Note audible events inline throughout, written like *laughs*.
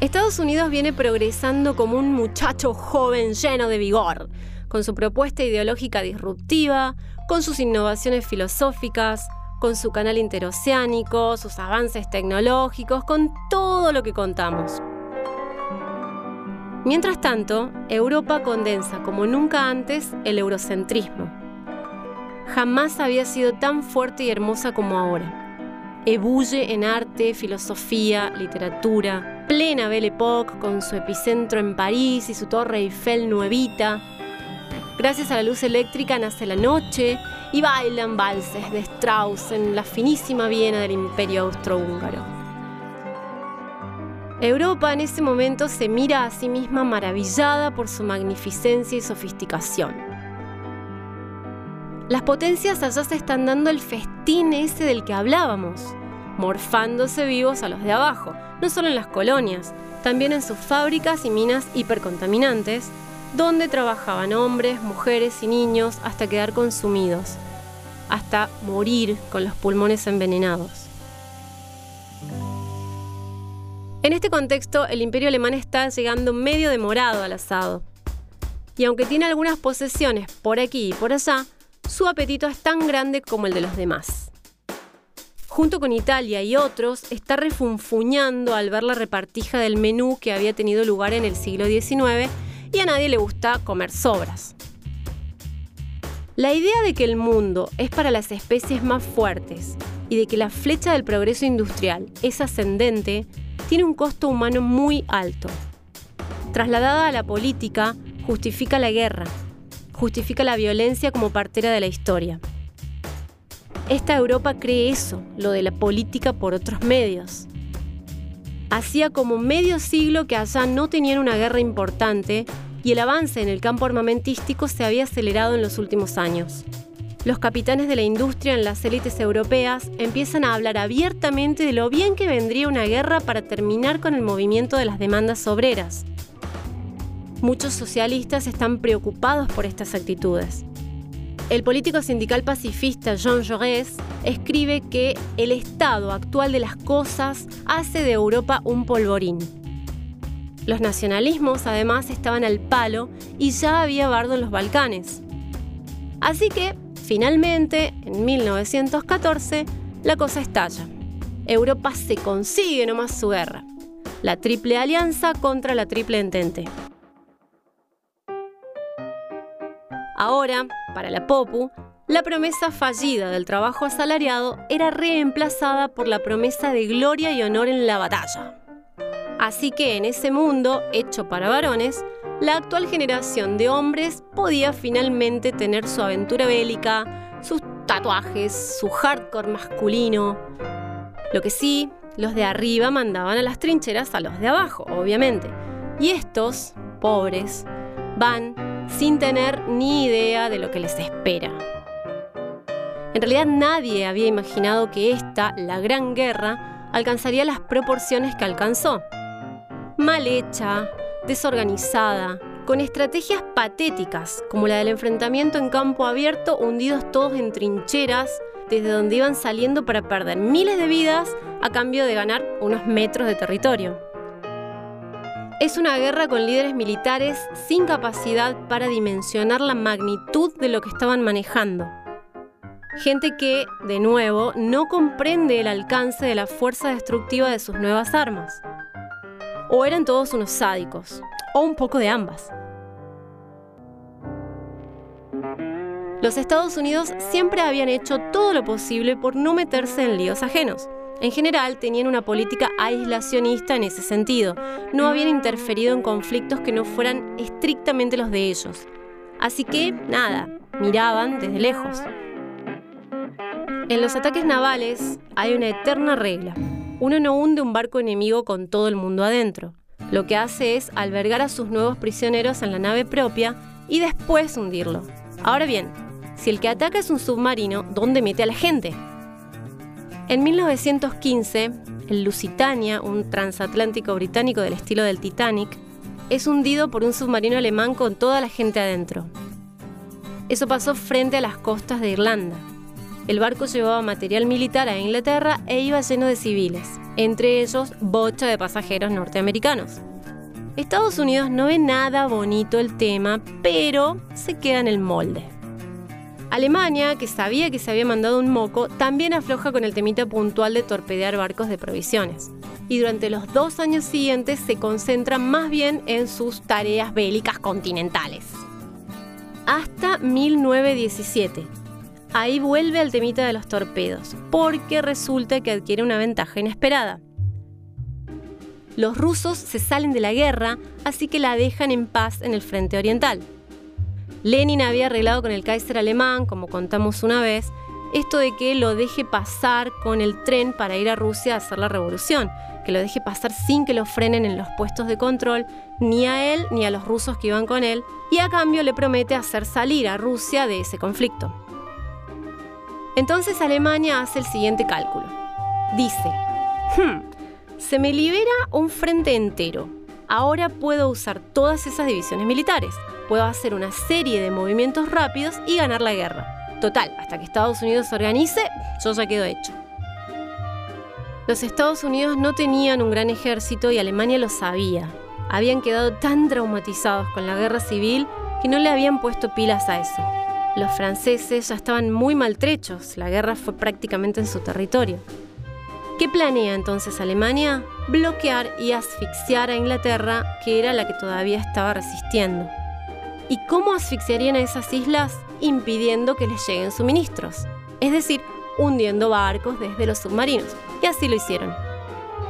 Estados Unidos viene progresando como un muchacho joven lleno de vigor, con su propuesta ideológica disruptiva, con sus innovaciones filosóficas, con su canal interoceánico, sus avances tecnológicos, con todo lo que contamos. Mientras tanto, Europa condensa como nunca antes el eurocentrismo. Jamás había sido tan fuerte y hermosa como ahora. Ebulle en arte, filosofía, literatura, plena Belle Époque con su epicentro en París y su torre Eiffel nuevita. Gracias a la luz eléctrica nace la noche y bailan valses de Strauss en la finísima Viena del Imperio Austrohúngaro. Europa en ese momento se mira a sí misma maravillada por su magnificencia y sofisticación. Las potencias allá se están dando el festín ese del que hablábamos, morfándose vivos a los de abajo, no solo en las colonias, también en sus fábricas y minas hipercontaminantes, donde trabajaban hombres, mujeres y niños hasta quedar consumidos, hasta morir con los pulmones envenenados. En este contexto, el imperio alemán está llegando medio demorado al asado. Y aunque tiene algunas posesiones por aquí y por allá, su apetito es tan grande como el de los demás. Junto con Italia y otros, está refunfuñando al ver la repartija del menú que había tenido lugar en el siglo XIX y a nadie le gusta comer sobras. La idea de que el mundo es para las especies más fuertes y de que la flecha del progreso industrial es ascendente tiene un costo humano muy alto. Trasladada a la política, justifica la guerra, justifica la violencia como partera de la historia. Esta Europa cree eso, lo de la política por otros medios. Hacía como medio siglo que allá no tenían una guerra importante y el avance en el campo armamentístico se había acelerado en los últimos años. Los capitanes de la industria en las élites europeas empiezan a hablar abiertamente de lo bien que vendría una guerra para terminar con el movimiento de las demandas obreras. Muchos socialistas están preocupados por estas actitudes. El político sindical pacifista Jean Jaurès escribe que el estado actual de las cosas hace de Europa un polvorín. Los nacionalismos además estaban al palo y ya había bardo en los Balcanes. Así que, finalmente, en 1914, la cosa estalla. Europa se consigue nomás su guerra. La Triple Alianza contra la Triple Entente. Ahora, para la Popu, la promesa fallida del trabajo asalariado era reemplazada por la promesa de gloria y honor en la batalla. Así que en ese mundo, hecho para varones, la actual generación de hombres podía finalmente tener su aventura bélica, sus tatuajes, su hardcore masculino. Lo que sí, los de arriba mandaban a las trincheras a los de abajo, obviamente. Y estos, pobres, van sin tener ni idea de lo que les espera. En realidad nadie había imaginado que esta, la Gran Guerra, alcanzaría las proporciones que alcanzó. Mal hecha, desorganizada, con estrategias patéticas, como la del enfrentamiento en campo abierto, hundidos todos en trincheras, desde donde iban saliendo para perder miles de vidas a cambio de ganar unos metros de territorio. Es una guerra con líderes militares sin capacidad para dimensionar la magnitud de lo que estaban manejando. Gente que, de nuevo, no comprende el alcance de la fuerza destructiva de sus nuevas armas. O eran todos unos sádicos, o un poco de ambas. Los Estados Unidos siempre habían hecho todo lo posible por no meterse en líos ajenos. En general, tenían una política aislacionista en ese sentido. No habían interferido en conflictos que no fueran estrictamente los de ellos. Así que, nada, miraban desde lejos. En los ataques navales hay una eterna regla. Uno no hunde un barco enemigo con todo el mundo adentro. Lo que hace es albergar a sus nuevos prisioneros en la nave propia y después hundirlo. Ahora bien, si el que ataca es un submarino, ¿dónde mete a la gente? En 1915, el Lusitania, un transatlántico británico del estilo del Titanic, es hundido por un submarino alemán con toda la gente adentro. Eso pasó frente a las costas de Irlanda. El barco llevaba material militar a Inglaterra e iba lleno de civiles, entre ellos bocha de pasajeros norteamericanos. Estados Unidos no ve nada bonito el tema, pero se queda en el molde. Alemania, que sabía que se había mandado un moco, también afloja con el temita puntual de torpedear barcos de provisiones. Y durante los dos años siguientes se concentra más bien en sus tareas bélicas continentales. Hasta 1917. Ahí vuelve al temita de los torpedos, porque resulta que adquiere una ventaja inesperada. Los rusos se salen de la guerra, así que la dejan en paz en el frente oriental. Lenin había arreglado con el Kaiser alemán, como contamos una vez, esto de que lo deje pasar con el tren para ir a Rusia a hacer la revolución, que lo deje pasar sin que lo frenen en los puestos de control, ni a él ni a los rusos que iban con él, y a cambio le promete hacer salir a Rusia de ese conflicto. Entonces Alemania hace el siguiente cálculo. Dice, hmm, se me libera un frente entero. Ahora puedo usar todas esas divisiones militares puedo hacer una serie de movimientos rápidos y ganar la guerra. Total, hasta que Estados Unidos se organice, yo ya quedo hecho. Los Estados Unidos no tenían un gran ejército y Alemania lo sabía. Habían quedado tan traumatizados con la guerra civil que no le habían puesto pilas a eso. Los franceses ya estaban muy maltrechos, la guerra fue prácticamente en su territorio. ¿Qué planea entonces Alemania? Bloquear y asfixiar a Inglaterra, que era la que todavía estaba resistiendo. ¿Y cómo asfixiarían a esas islas? Impidiendo que les lleguen suministros, es decir, hundiendo barcos desde los submarinos. Y así lo hicieron.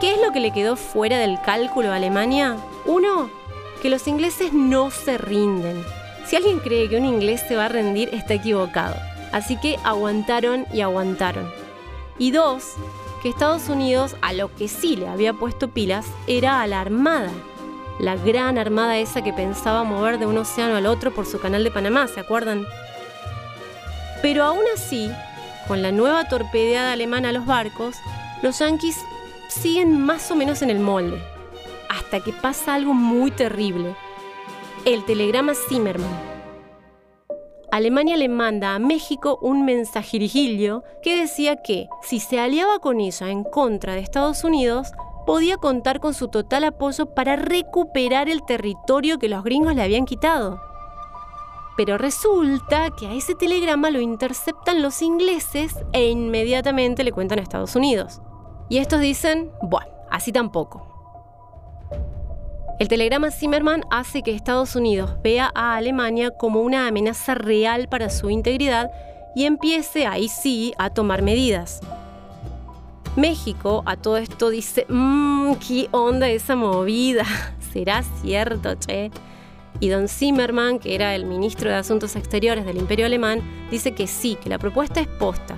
¿Qué es lo que le quedó fuera del cálculo a Alemania? Uno, que los ingleses no se rinden. Si alguien cree que un inglés se va a rendir, está equivocado. Así que aguantaron y aguantaron. Y dos, que Estados Unidos a lo que sí le había puesto pilas era a la Armada la gran armada esa que pensaba mover de un océano al otro por su canal de Panamá, ¿se acuerdan? Pero aún así, con la nueva torpedeada alemana a los barcos, los yanquis siguen más o menos en el molde, hasta que pasa algo muy terrible. El telegrama Zimmermann. Alemania le manda a México un mensajerijillo que decía que si se aliaba con ella en contra de Estados Unidos, podía contar con su total apoyo para recuperar el territorio que los gringos le habían quitado. Pero resulta que a ese telegrama lo interceptan los ingleses e inmediatamente le cuentan a Estados Unidos. Y estos dicen, bueno, así tampoco. El telegrama Zimmerman hace que Estados Unidos vea a Alemania como una amenaza real para su integridad y empiece ahí sí a tomar medidas. México a todo esto dice, mmm, ¿qué onda esa movida? *laughs* ¿Será cierto, che? Y don Zimmerman, que era el ministro de Asuntos Exteriores del Imperio Alemán, dice que sí, que la propuesta es posta.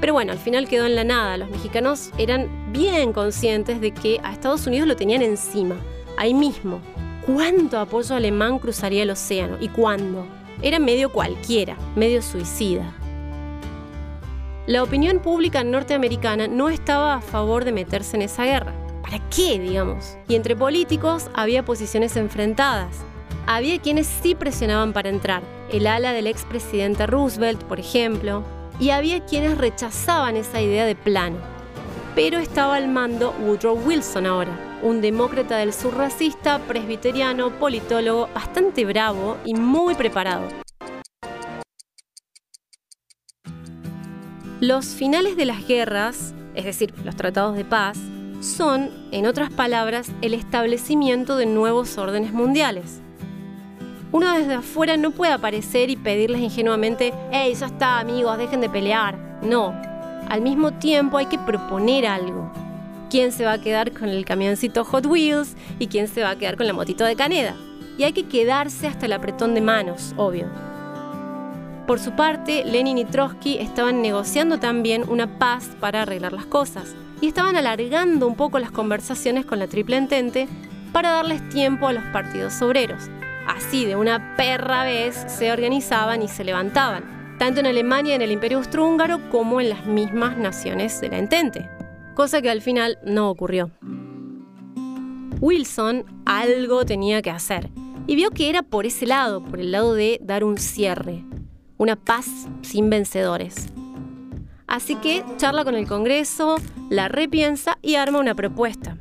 Pero bueno, al final quedó en la nada. Los mexicanos eran bien conscientes de que a Estados Unidos lo tenían encima, ahí mismo. ¿Cuánto apoyo alemán cruzaría el océano? ¿Y cuándo? Era medio cualquiera, medio suicida. La opinión pública norteamericana no estaba a favor de meterse en esa guerra. ¿Para qué, digamos? Y entre políticos había posiciones enfrentadas. Había quienes sí presionaban para entrar, el ala del expresidente Roosevelt, por ejemplo, y había quienes rechazaban esa idea de plano. Pero estaba al mando Woodrow Wilson ahora, un demócrata del sur racista, presbiteriano, politólogo, bastante bravo y muy preparado. Los finales de las guerras, es decir, los tratados de paz, son, en otras palabras, el establecimiento de nuevos órdenes mundiales. Uno desde afuera no puede aparecer y pedirles ingenuamente, hey, ya está amigos, dejen de pelear. No, al mismo tiempo hay que proponer algo. ¿Quién se va a quedar con el camioncito Hot Wheels y quién se va a quedar con la motito de Caneda? Y hay que quedarse hasta el apretón de manos, obvio. Por su parte, Lenin y Trotsky estaban negociando también una paz para arreglar las cosas y estaban alargando un poco las conversaciones con la Triple Entente para darles tiempo a los partidos obreros. Así, de una perra vez, se organizaban y se levantaban, tanto en Alemania, en el Imperio Austrohúngaro, como en las mismas naciones de la Entente, cosa que al final no ocurrió. Wilson algo tenía que hacer y vio que era por ese lado, por el lado de dar un cierre, una paz sin vencedores. Así que charla con el Congreso, la repiensa y arma una propuesta.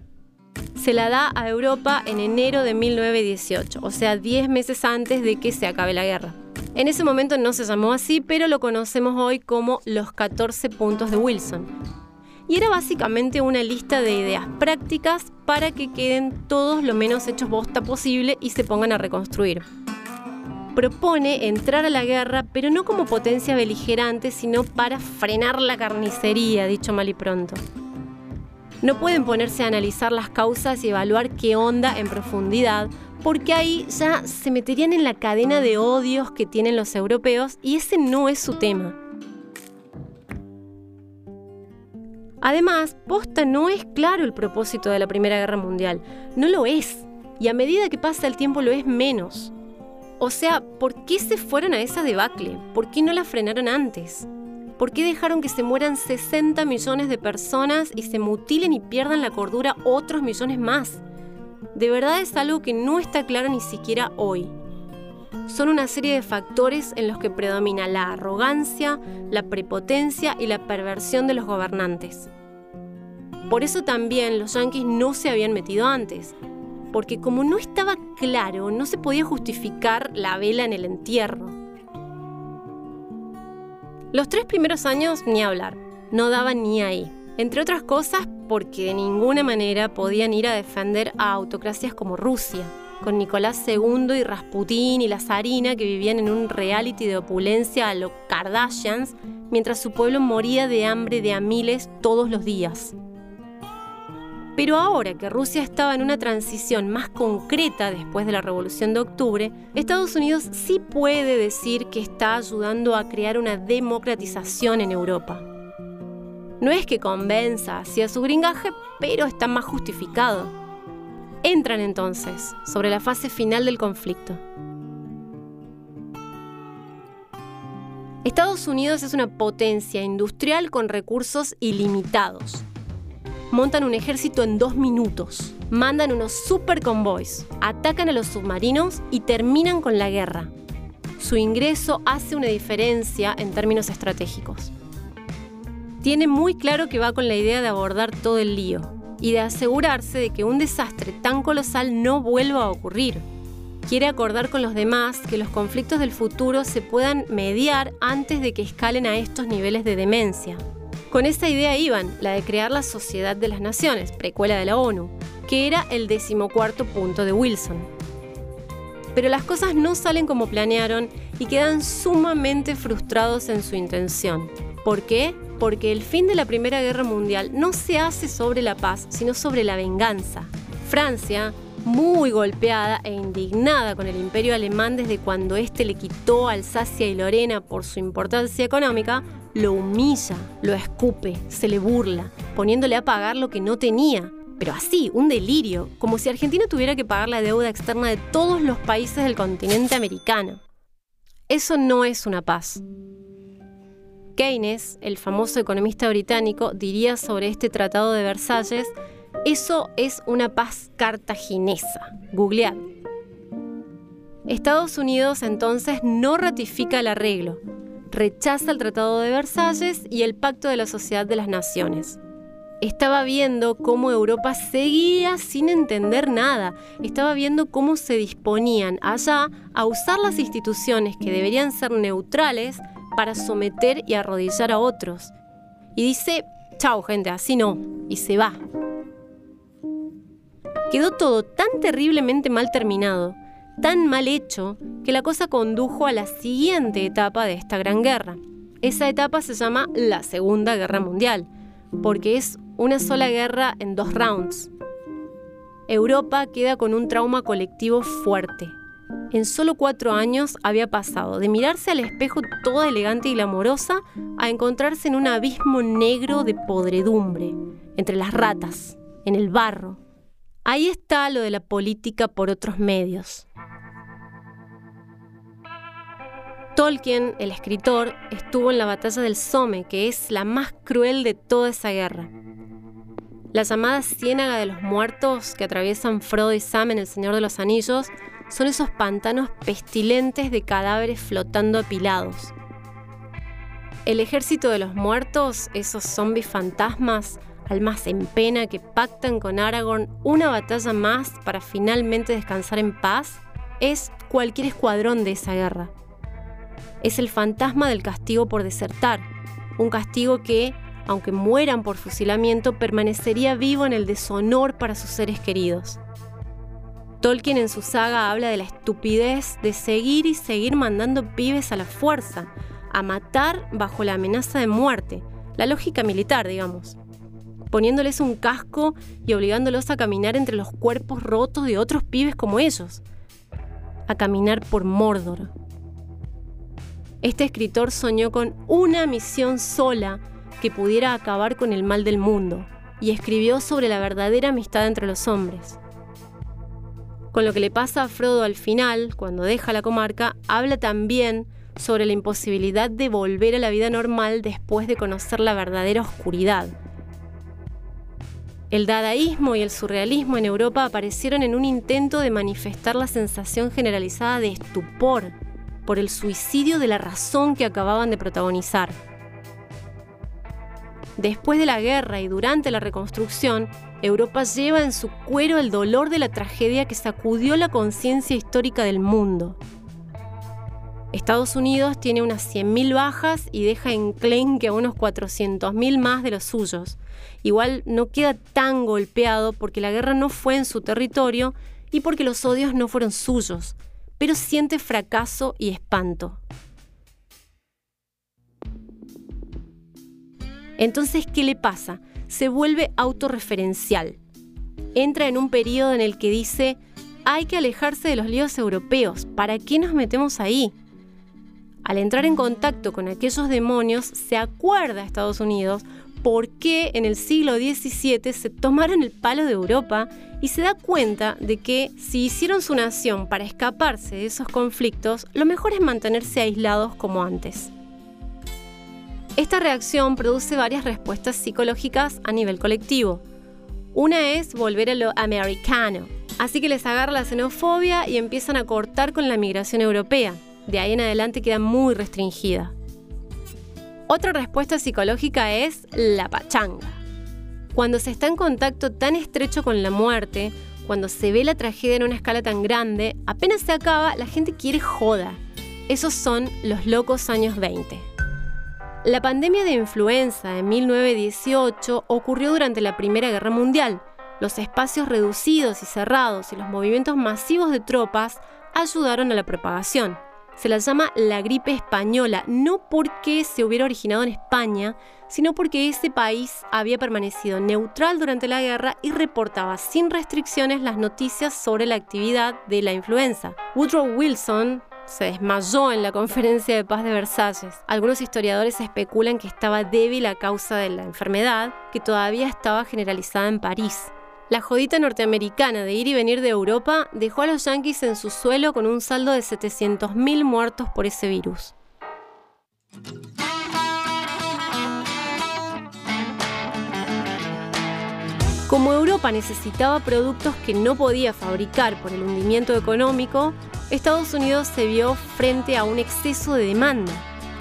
Se la da a Europa en enero de 1918, o sea, 10 meses antes de que se acabe la guerra. En ese momento no se llamó así, pero lo conocemos hoy como los 14 puntos de Wilson. Y era básicamente una lista de ideas prácticas para que queden todos lo menos hechos bosta posible y se pongan a reconstruir propone entrar a la guerra, pero no como potencia beligerante, sino para frenar la carnicería, dicho mal y pronto. No pueden ponerse a analizar las causas y evaluar qué onda en profundidad, porque ahí ya se meterían en la cadena de odios que tienen los europeos y ese no es su tema. Además, posta no es claro el propósito de la Primera Guerra Mundial, no lo es, y a medida que pasa el tiempo lo es menos. O sea, ¿por qué se fueron a esa debacle? ¿Por qué no la frenaron antes? ¿Por qué dejaron que se mueran 60 millones de personas y se mutilen y pierdan la cordura otros millones más? De verdad es algo que no está claro ni siquiera hoy. Son una serie de factores en los que predomina la arrogancia, la prepotencia y la perversión de los gobernantes. Por eso también los yanquis no se habían metido antes, porque como no estaba claro, no se podía justificar la vela en el entierro. Los tres primeros años ni hablar, no daban ni ahí. Entre otras cosas porque de ninguna manera podían ir a defender a autocracias como Rusia, con Nicolás II y Rasputín y la zarina que vivían en un reality de opulencia a los Kardashians, mientras su pueblo moría de hambre de a miles todos los días. Pero ahora que Rusia estaba en una transición más concreta después de la Revolución de Octubre, Estados Unidos sí puede decir que está ayudando a crear una democratización en Europa. No es que convenza hacia su gringaje, pero está más justificado. Entran entonces sobre la fase final del conflicto. Estados Unidos es una potencia industrial con recursos ilimitados montan un ejército en dos minutos, mandan unos super convoys, atacan a los submarinos y terminan con la guerra. Su ingreso hace una diferencia en términos estratégicos. Tiene muy claro que va con la idea de abordar todo el lío y de asegurarse de que un desastre tan colosal no vuelva a ocurrir. Quiere acordar con los demás que los conflictos del futuro se puedan mediar antes de que escalen a estos niveles de demencia. Con esta idea iban, la de crear la Sociedad de las Naciones, precuela de la ONU, que era el decimocuarto punto de Wilson. Pero las cosas no salen como planearon y quedan sumamente frustrados en su intención. ¿Por qué? Porque el fin de la Primera Guerra Mundial no se hace sobre la paz, sino sobre la venganza. Francia, muy golpeada e indignada con el imperio alemán desde cuando éste le quitó Alsacia y Lorena por su importancia económica, lo humilla, lo escupe, se le burla, poniéndole a pagar lo que no tenía. Pero así, un delirio, como si Argentina tuviera que pagar la deuda externa de todos los países del continente americano. Eso no es una paz. Keynes, el famoso economista británico, diría sobre este Tratado de Versalles, eso es una paz cartaginesa. Googlead. Estados Unidos entonces no ratifica el arreglo, rechaza el Tratado de Versalles y el Pacto de la Sociedad de las Naciones. Estaba viendo cómo Europa seguía sin entender nada, estaba viendo cómo se disponían allá a usar las instituciones que deberían ser neutrales para someter y arrodillar a otros. Y dice, chao gente, así no, y se va. Quedó todo tan terriblemente mal terminado tan mal hecho que la cosa condujo a la siguiente etapa de esta gran guerra. Esa etapa se llama la Segunda Guerra Mundial, porque es una sola guerra en dos rounds. Europa queda con un trauma colectivo fuerte. En solo cuatro años había pasado de mirarse al espejo toda elegante y glamorosa a encontrarse en un abismo negro de podredumbre, entre las ratas, en el barro. Ahí está lo de la política por otros medios. Tolkien, el escritor, estuvo en la batalla del Somme, que es la más cruel de toda esa guerra. La llamada Ciénaga de los Muertos que atraviesan Frodo y Sam en El Señor de los Anillos son esos pantanos pestilentes de cadáveres flotando apilados. El ejército de los muertos, esos zombies fantasmas, almas en pena que pactan con Aragorn una batalla más para finalmente descansar en paz, es cualquier escuadrón de esa guerra. Es el fantasma del castigo por desertar, un castigo que, aunque mueran por fusilamiento, permanecería vivo en el deshonor para sus seres queridos. Tolkien en su saga habla de la estupidez de seguir y seguir mandando pibes a la fuerza, a matar bajo la amenaza de muerte, la lógica militar, digamos poniéndoles un casco y obligándolos a caminar entre los cuerpos rotos de otros pibes como ellos, a caminar por Mordor. Este escritor soñó con una misión sola que pudiera acabar con el mal del mundo y escribió sobre la verdadera amistad entre los hombres. Con lo que le pasa a Frodo al final, cuando deja la comarca, habla también sobre la imposibilidad de volver a la vida normal después de conocer la verdadera oscuridad, el dadaísmo y el surrealismo en Europa aparecieron en un intento de manifestar la sensación generalizada de estupor por el suicidio de la razón que acababan de protagonizar. Después de la guerra y durante la reconstrucción, Europa lleva en su cuero el dolor de la tragedia que sacudió la conciencia histórica del mundo. Estados Unidos tiene unas 100.000 bajas y deja en que a unos 400.000 más de los suyos. Igual no queda tan golpeado porque la guerra no fue en su territorio y porque los odios no fueron suyos, pero siente fracaso y espanto. Entonces, ¿qué le pasa? Se vuelve autorreferencial. Entra en un periodo en el que dice, hay que alejarse de los líos europeos, ¿para qué nos metemos ahí? Al entrar en contacto con aquellos demonios, se acuerda a Estados Unidos por qué en el siglo XVII se tomaron el palo de Europa y se da cuenta de que si hicieron su nación para escaparse de esos conflictos, lo mejor es mantenerse aislados como antes. Esta reacción produce varias respuestas psicológicas a nivel colectivo. Una es volver a lo americano, así que les agarra la xenofobia y empiezan a cortar con la migración europea de ahí en adelante queda muy restringida. Otra respuesta psicológica es la pachanga. Cuando se está en contacto tan estrecho con la muerte, cuando se ve la tragedia en una escala tan grande, apenas se acaba, la gente quiere joda. Esos son los locos años 20. La pandemia de influenza de 1918 ocurrió durante la Primera Guerra Mundial. Los espacios reducidos y cerrados y los movimientos masivos de tropas ayudaron a la propagación se la llama la gripe española, no porque se hubiera originado en España, sino porque ese país había permanecido neutral durante la guerra y reportaba sin restricciones las noticias sobre la actividad de la influenza. Woodrow Wilson se desmayó en la conferencia de paz de Versalles. Algunos historiadores especulan que estaba débil a causa de la enfermedad, que todavía estaba generalizada en París. La jodita norteamericana de ir y venir de Europa dejó a los yanquis en su suelo con un saldo de 700.000 muertos por ese virus. Como Europa necesitaba productos que no podía fabricar por el hundimiento económico, Estados Unidos se vio frente a un exceso de demanda.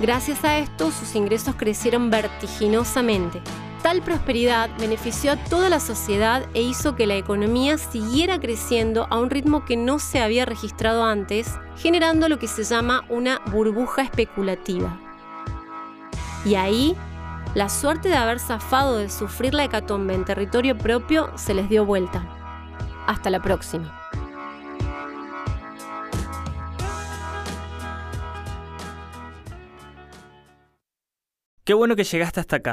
Gracias a esto, sus ingresos crecieron vertiginosamente. Tal prosperidad benefició a toda la sociedad e hizo que la economía siguiera creciendo a un ritmo que no se había registrado antes, generando lo que se llama una burbuja especulativa. Y ahí, la suerte de haber zafado de sufrir la hecatombe en territorio propio se les dio vuelta. Hasta la próxima. Qué bueno que llegaste hasta acá